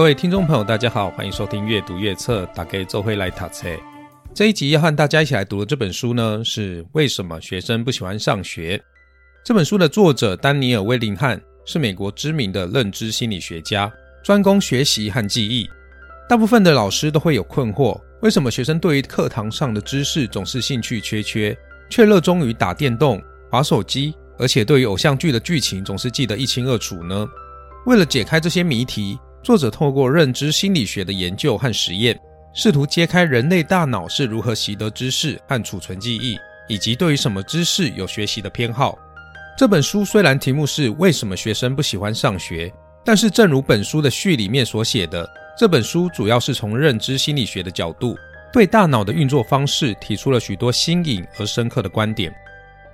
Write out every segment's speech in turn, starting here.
各位听众朋友，大家好，欢迎收听阅读阅册，打开周会来塔车。这一集要和大家一起来读的这本书呢，是为什么学生不喜欢上学？这本书的作者丹尼尔·威林汉是美国知名的认知心理学家，专攻学习和记忆。大部分的老师都会有困惑：为什么学生对于课堂上的知识总是兴趣缺缺，却热衷于打电动、划手机，而且对于偶像剧的剧情总是记得一清二楚呢？为了解开这些谜题。作者透过认知心理学的研究和实验，试图揭开人类大脑是如何习得知识和储存记忆，以及对于什么知识有学习的偏好。这本书虽然题目是“为什么学生不喜欢上学”，但是正如本书的序里面所写的，这本书主要是从认知心理学的角度，对大脑的运作方式提出了许多新颖而深刻的观点。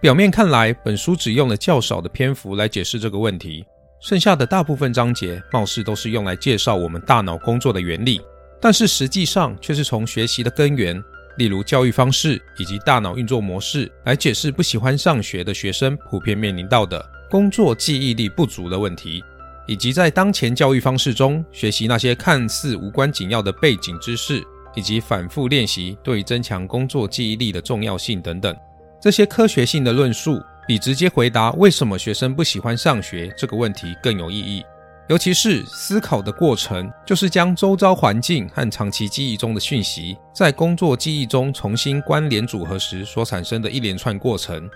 表面看来，本书只用了较少的篇幅来解释这个问题。剩下的大部分章节貌似都是用来介绍我们大脑工作的原理，但是实际上却是从学习的根源，例如教育方式以及大脑运作模式，来解释不喜欢上学的学生普遍面临到的工作记忆力不足的问题，以及在当前教育方式中学习那些看似无关紧要的背景知识，以及反复练习对增强工作记忆力的重要性等等。这些科学性的论述。比直接回答为什么学生不喜欢上学这个问题更有意义，尤其是思考的过程，就是将周遭环境和长期记忆中的讯息，在工作记忆中重新关联组合时所产生的一连串过程。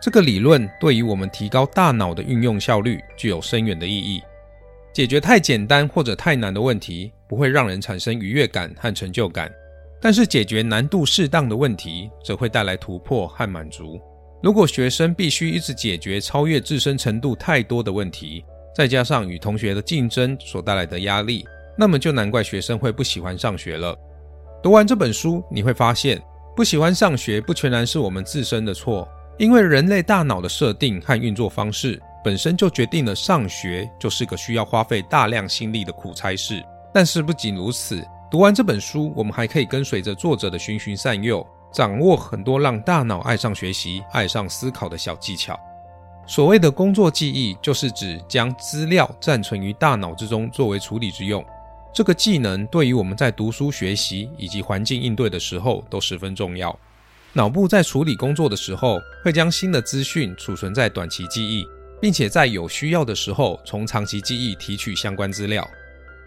这个理论对于我们提高大脑的运用效率具有深远的意义。解决太简单或者太难的问题，不会让人产生愉悦感和成就感，但是解决难度适当的问题，则会带来突破和满足。如果学生必须一直解决超越自身程度太多的问题，再加上与同学的竞争所带来的压力，那么就难怪学生会不喜欢上学了。读完这本书，你会发现，不喜欢上学不全然是我们自身的错，因为人类大脑的设定和运作方式本身就决定了上学就是个需要花费大量心力的苦差事。但是不仅如此，读完这本书，我们还可以跟随着作者的循循善诱。掌握很多让大脑爱上学习、爱上思考的小技巧。所谓的工作记忆，就是指将资料暂存于大脑之中作为处理之用。这个技能对于我们在读书学习以及环境应对的时候都十分重要。脑部在处理工作的时候，会将新的资讯储存在短期记忆，并且在有需要的时候从长期记忆提取相关资料。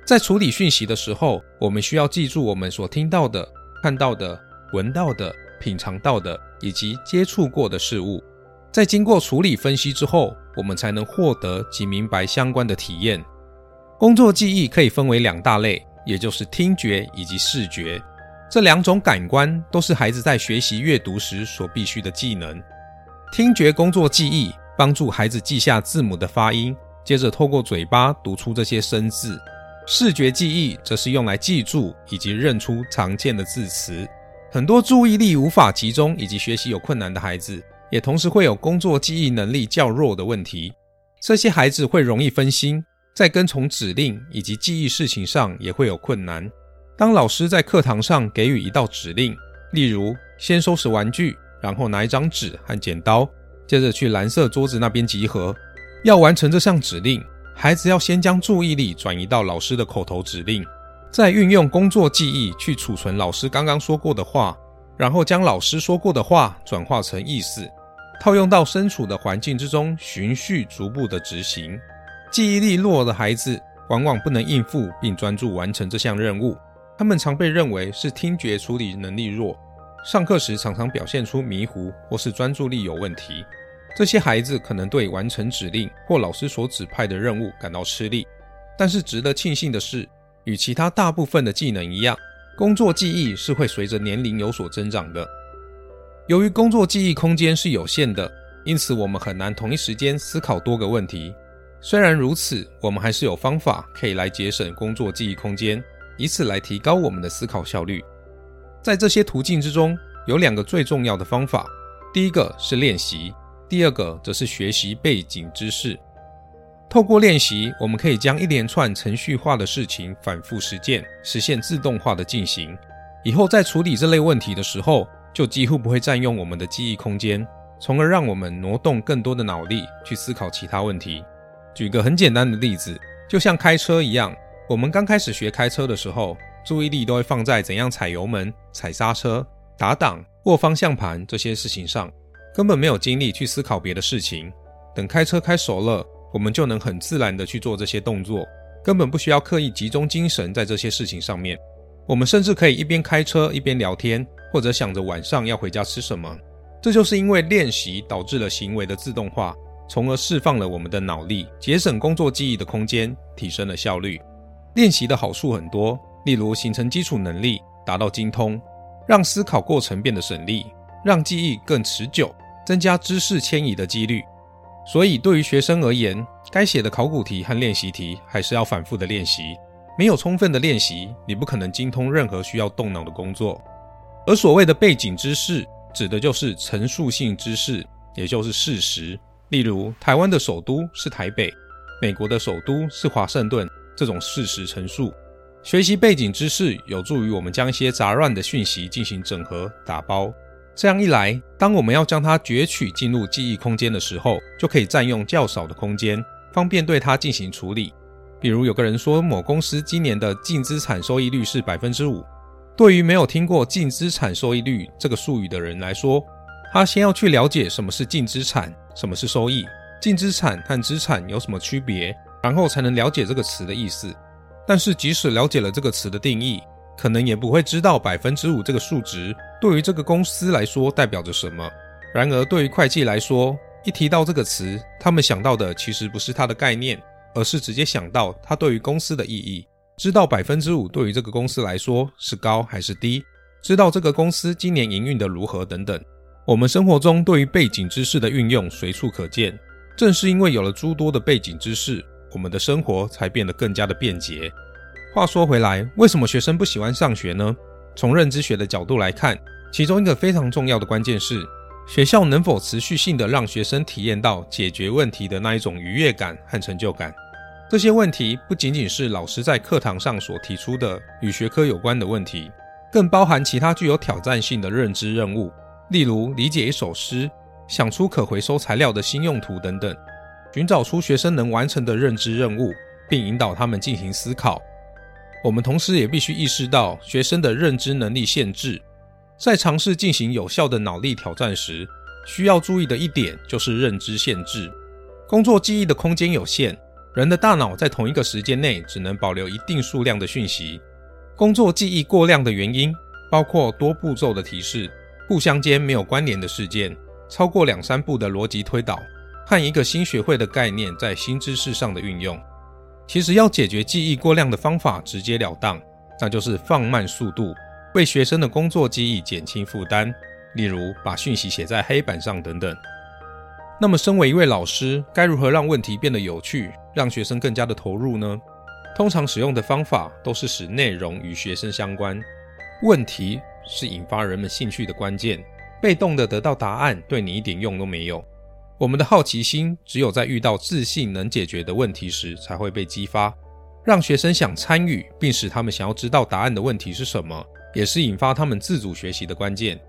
在处理讯息的时候，我们需要记住我们所听到的、看到的。闻到的、品尝到的以及接触过的事物，在经过处理分析之后，我们才能获得及明白相关的体验。工作记忆可以分为两大类，也就是听觉以及视觉。这两种感官都是孩子在学习阅读时所必须的技能。听觉工作记忆帮助孩子记下字母的发音，接着透过嘴巴读出这些生字；视觉记忆则是用来记住以及认出常见的字词。很多注意力无法集中以及学习有困难的孩子，也同时会有工作记忆能力较弱的问题。这些孩子会容易分心，在跟从指令以及记忆事情上也会有困难。当老师在课堂上给予一道指令，例如先收拾玩具，然后拿一张纸和剪刀，接着去蓝色桌子那边集合，要完成这项指令，孩子要先将注意力转移到老师的口头指令。再运用工作记忆去储存老师刚刚说过的话，然后将老师说过的话转化成意思，套用到身处的环境之中，循序逐步的执行。记忆力弱的孩子往往不能应付并专注完成这项任务，他们常被认为是听觉处理能力弱，上课时常常表现出迷糊或是专注力有问题。这些孩子可能对完成指令或老师所指派的任务感到吃力，但是值得庆幸的是。与其他大部分的技能一样，工作记忆是会随着年龄有所增长的。由于工作记忆空间是有限的，因此我们很难同一时间思考多个问题。虽然如此，我们还是有方法可以来节省工作记忆空间，以此来提高我们的思考效率。在这些途径之中，有两个最重要的方法：第一个是练习，第二个则是学习背景知识。透过练习，我们可以将一连串程序化的事情反复实践，实现自动化的进行。以后在处理这类问题的时候，就几乎不会占用我们的记忆空间，从而让我们挪动更多的脑力去思考其他问题。举个很简单的例子，就像开车一样，我们刚开始学开车的时候，注意力都会放在怎样踩油门、踩刹车、打档、握方向盘这些事情上，根本没有精力去思考别的事情。等开车开熟了，我们就能很自然的去做这些动作，根本不需要刻意集中精神在这些事情上面。我们甚至可以一边开车一边聊天，或者想着晚上要回家吃什么。这就是因为练习导致了行为的自动化，从而释放了我们的脑力，节省工作记忆的空间，提升了效率。练习的好处很多，例如形成基础能力，达到精通，让思考过程变得省力，让记忆更持久，增加知识迁移的几率。所以，对于学生而言，该写的考古题和练习题还是要反复的练习。没有充分的练习，你不可能精通任何需要动脑的工作。而所谓的背景知识，指的就是陈述性知识，也就是事实。例如，台湾的首都是台北，美国的首都是华盛顿，这种事实陈述。学习背景知识有助于我们将一些杂乱的讯息进行整合打包。这样一来，当我们要将它攫取进入记忆空间的时候，就可以占用较少的空间，方便对它进行处理。比如，有个人说某公司今年的净资产收益率是百分之五。对于没有听过净资产收益率这个术语的人来说，他先要去了解什么是净资产，什么是收益，净资产和资产有什么区别，然后才能了解这个词的意思。但是，即使了解了这个词的定义，可能也不会知道百分之五这个数值对于这个公司来说代表着什么。然而，对于会计来说，一提到这个词，他们想到的其实不是它的概念，而是直接想到它对于公司的意义。知道百分之五对于这个公司来说是高还是低？知道这个公司今年营运的如何等等。我们生活中对于背景知识的运用随处可见。正是因为有了诸多的背景知识，我们的生活才变得更加的便捷。话说回来，为什么学生不喜欢上学呢？从认知学的角度来看，其中一个非常重要的关键是，学校能否持续性的让学生体验到解决问题的那一种愉悦感和成就感。这些问题不仅仅是老师在课堂上所提出的与学科有关的问题，更包含其他具有挑战性的认知任务，例如理解一首诗、想出可回收材料的新用途等等，寻找出学生能完成的认知任务，并引导他们进行思考。我们同时也必须意识到学生的认知能力限制，在尝试进行有效的脑力挑战时，需要注意的一点就是认知限制。工作记忆的空间有限。人的大脑在同一个时间内只能保留一定数量的讯息。工作记忆过量的原因包括多步骤的提示、互相间没有关联的事件、超过两三步的逻辑推导和一个新学会的概念在新知识上的运用。其实要解决记忆过量的方法直截了当，那就是放慢速度，为学生的工作记忆减轻负担，例如把讯息写在黑板上等等。那么，身为一位老师，该如何让问题变得有趣，让学生更加的投入呢？通常使用的方法都是使内容与学生相关。问题是引发人们兴趣的关键。被动的得到答案，对你一点用都没有。我们的好奇心只有在遇到自信能解决的问题时才会被激发。让学生想参与，并使他们想要知道答案的问题是什么，也是引发他们自主学习的关键。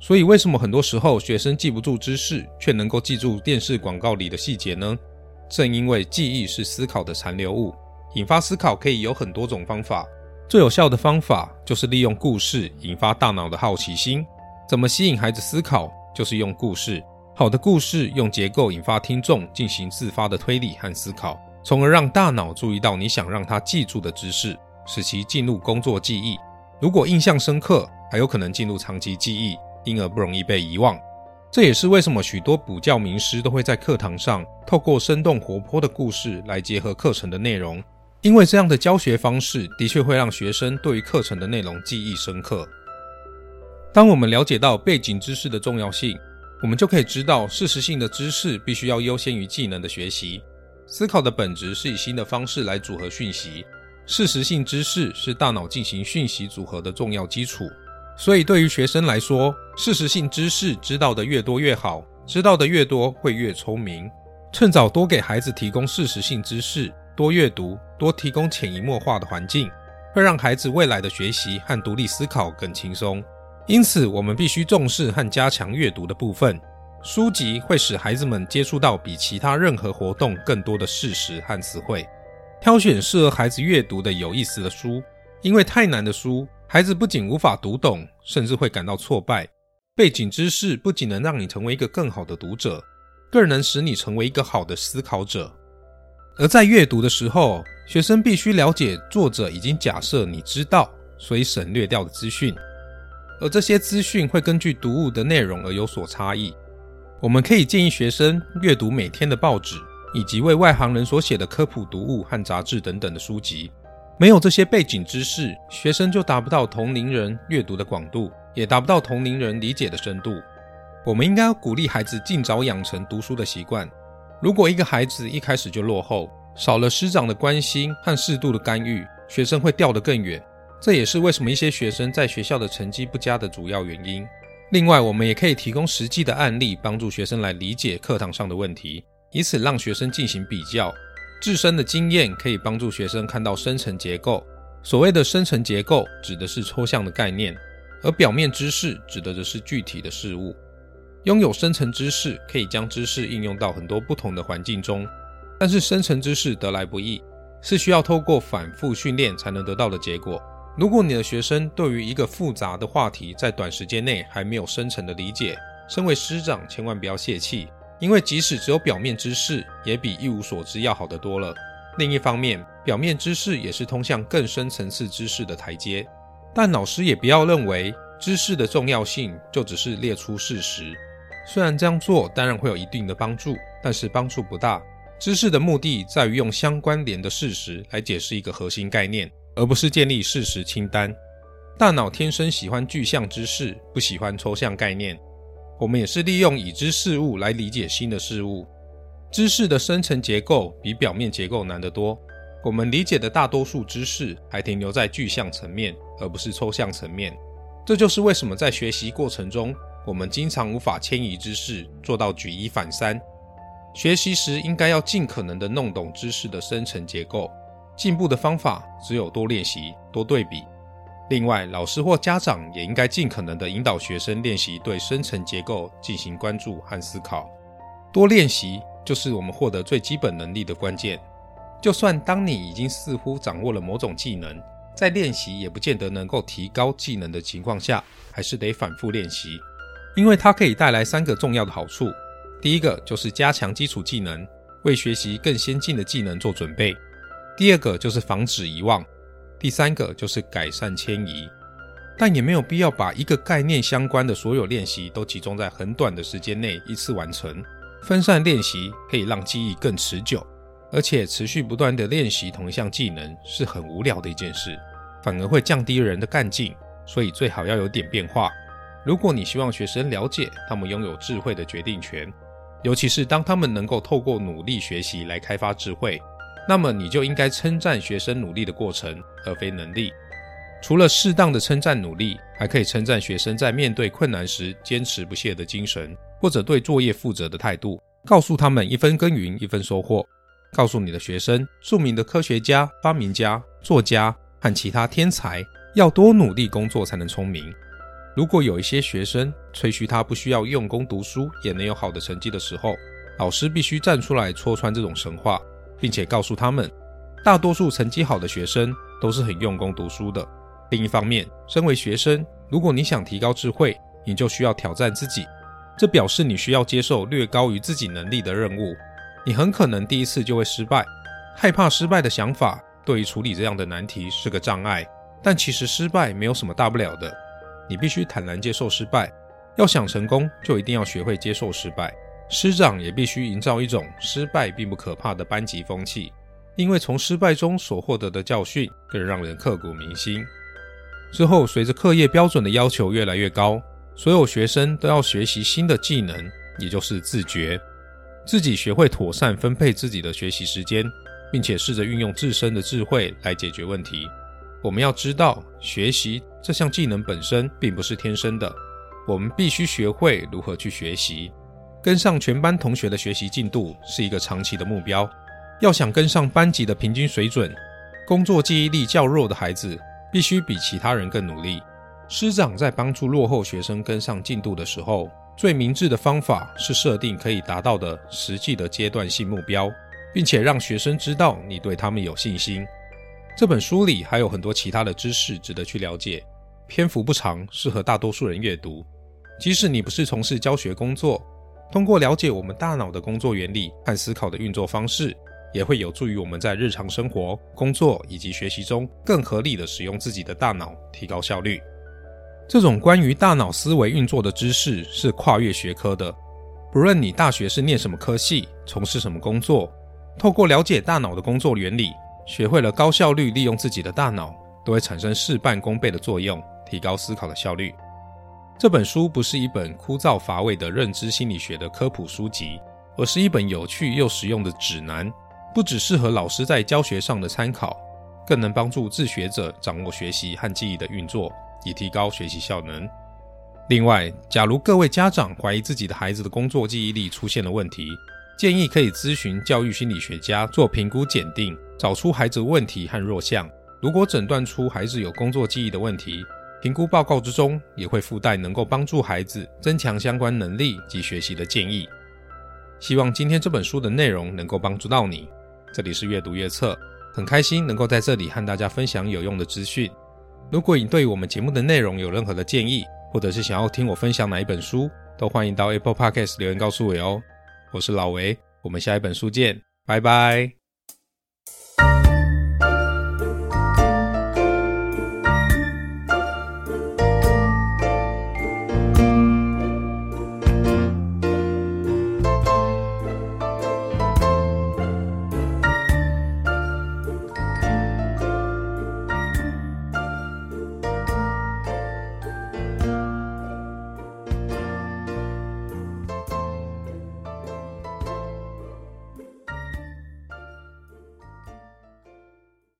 所以，为什么很多时候学生记不住知识，却能够记住电视广告里的细节呢？正因为记忆是思考的残留物，引发思考可以有很多种方法。最有效的方法就是利用故事引发大脑的好奇心。怎么吸引孩子思考？就是用故事。好的故事用结构引发听众进行自发的推理和思考，从而让大脑注意到你想让他记住的知识，使其进入工作记忆。如果印象深刻，还有可能进入长期记忆。因而不容易被遗忘，这也是为什么许多补教名师都会在课堂上透过生动活泼的故事来结合课程的内容，因为这样的教学方式的确会让学生对于课程的内容记忆深刻。当我们了解到背景知识的重要性，我们就可以知道事实性的知识必须要优先于技能的学习。思考的本质是以新的方式来组合讯息，事实性知识是大脑进行讯息组合的重要基础。所以，对于学生来说，事实性知识知道的越多越好，知道的越多会越聪明。趁早多给孩子提供事实性知识，多阅读，多提供潜移默化的环境，会让孩子未来的学习和独立思考更轻松。因此，我们必须重视和加强阅读的部分。书籍会使孩子们接触到比其他任何活动更多的事实和词汇。挑选适合孩子阅读的有意思的书，因为太难的书，孩子不仅无法读懂，甚至会感到挫败。背景知识不仅能让你成为一个更好的读者，更能使你成为一个好的思考者。而在阅读的时候，学生必须了解作者已经假设你知道，所以省略掉的资讯，而这些资讯会根据读物的内容而有所差异。我们可以建议学生阅读每天的报纸。以及为外行人所写的科普读物和杂志等等的书籍，没有这些背景知识，学生就达不到同龄人阅读的广度，也达不到同龄人理解的深度。我们应该要鼓励孩子尽早养成读书的习惯。如果一个孩子一开始就落后，少了师长的关心和适度的干预，学生会掉得更远。这也是为什么一些学生在学校的成绩不佳的主要原因。另外，我们也可以提供实际的案例，帮助学生来理解课堂上的问题。以此让学生进行比较，自身的经验可以帮助学生看到深层结构。所谓的深层结构，指的是抽象的概念，而表面知识指的则是具体的事物。拥有深层知识，可以将知识应用到很多不同的环境中，但是深层知识得来不易，是需要透过反复训练才能得到的结果。如果你的学生对于一个复杂的话题在短时间内还没有深层的理解，身为师长千万不要泄气。因为即使只有表面知识，也比一无所知要好得多了。另一方面，表面知识也是通向更深层次知识的台阶。但老师也不要认为知识的重要性就只是列出事实。虽然这样做当然会有一定的帮助，但是帮助不大。知识的目的在于用相关联的事实来解释一个核心概念，而不是建立事实清单。大脑天生喜欢具象知识，不喜欢抽象概念。我们也是利用已知事物来理解新的事物。知识的深层结构比表面结构难得多。我们理解的大多数知识还停留在具象层面，而不是抽象层面。这就是为什么在学习过程中，我们经常无法迁移知识，做到举一反三。学习时应该要尽可能的弄懂知识的深层结构。进步的方法只有多练习、多对比。另外，老师或家长也应该尽可能地引导学生练习对深层结构进行关注和思考。多练习就是我们获得最基本能力的关键。就算当你已经似乎掌握了某种技能，在练习也不见得能够提高技能的情况下，还是得反复练习，因为它可以带来三个重要的好处。第一个就是加强基础技能，为学习更先进的技能做准备；第二个就是防止遗忘。第三个就是改善迁移，但也没有必要把一个概念相关的所有练习都集中在很短的时间内一次完成。分散练习可以让记忆更持久，而且持续不断的练习同一项技能是很无聊的一件事，反而会降低人的干劲。所以最好要有点变化。如果你希望学生了解他们拥有智慧的决定权，尤其是当他们能够透过努力学习来开发智慧。那么你就应该称赞学生努力的过程，而非能力。除了适当的称赞努力，还可以称赞学生在面对困难时坚持不懈的精神，或者对作业负责的态度。告诉他们一分耕耘一分收获。告诉你的学生，著名的科学家、发明家、作家和其他天才要多努力工作才能聪明。如果有一些学生吹嘘他不需要用功读书也能有好的成绩的时候，老师必须站出来戳穿这种神话。并且告诉他们，大多数成绩好的学生都是很用功读书的。另一方面，身为学生，如果你想提高智慧，你就需要挑战自己。这表示你需要接受略高于自己能力的任务。你很可能第一次就会失败。害怕失败的想法对于处理这样的难题是个障碍。但其实失败没有什么大不了的。你必须坦然接受失败。要想成功，就一定要学会接受失败。师长也必须营造一种失败并不可怕的班级风气，因为从失败中所获得的教训更让人刻骨铭心。之后，随着课业标准的要求越来越高，所有学生都要学习新的技能，也就是自觉，自己学会妥善分配自己的学习时间，并且试着运用自身的智慧来解决问题。我们要知道，学习这项技能本身并不是天生的，我们必须学会如何去学习。跟上全班同学的学习进度是一个长期的目标。要想跟上班级的平均水准，工作记忆力较弱的孩子必须比其他人更努力。师长在帮助落后学生跟上进度的时候，最明智的方法是设定可以达到的实际的阶段性目标，并且让学生知道你对他们有信心。这本书里还有很多其他的知识值得去了解，篇幅不长，适合大多数人阅读。即使你不是从事教学工作，通过了解我们大脑的工作原理和思考的运作方式，也会有助于我们在日常生活、工作以及学习中更合理的使用自己的大脑，提高效率。这种关于大脑思维运作的知识是跨越学科的，不论你大学是念什么科系，从事什么工作，透过了解大脑的工作原理。学会了高效率利用自己的大脑，都会产生事半功倍的作用，提高思考的效率。这本书不是一本枯燥乏味的认知心理学的科普书籍，而是一本有趣又实用的指南，不只适合老师在教学上的参考，更能帮助自学者掌握学习和记忆的运作，以提高学习效能。另外，假如各位家长怀疑自己的孩子的工作记忆力出现了问题，建议可以咨询教育心理学家做评估检定。找出孩子问题和弱项。如果诊断出孩子有工作记忆的问题，评估报告之中也会附带能够帮助孩子增强相关能力及学习的建议。希望今天这本书的内容能够帮助到你。这里是阅读阅测，很开心能够在这里和大家分享有用的资讯。如果你对我们节目的内容有任何的建议，或者是想要听我分享哪一本书，都欢迎到 Apple Podcast 留言告诉我哦。我是老维，我们下一本书见，拜拜。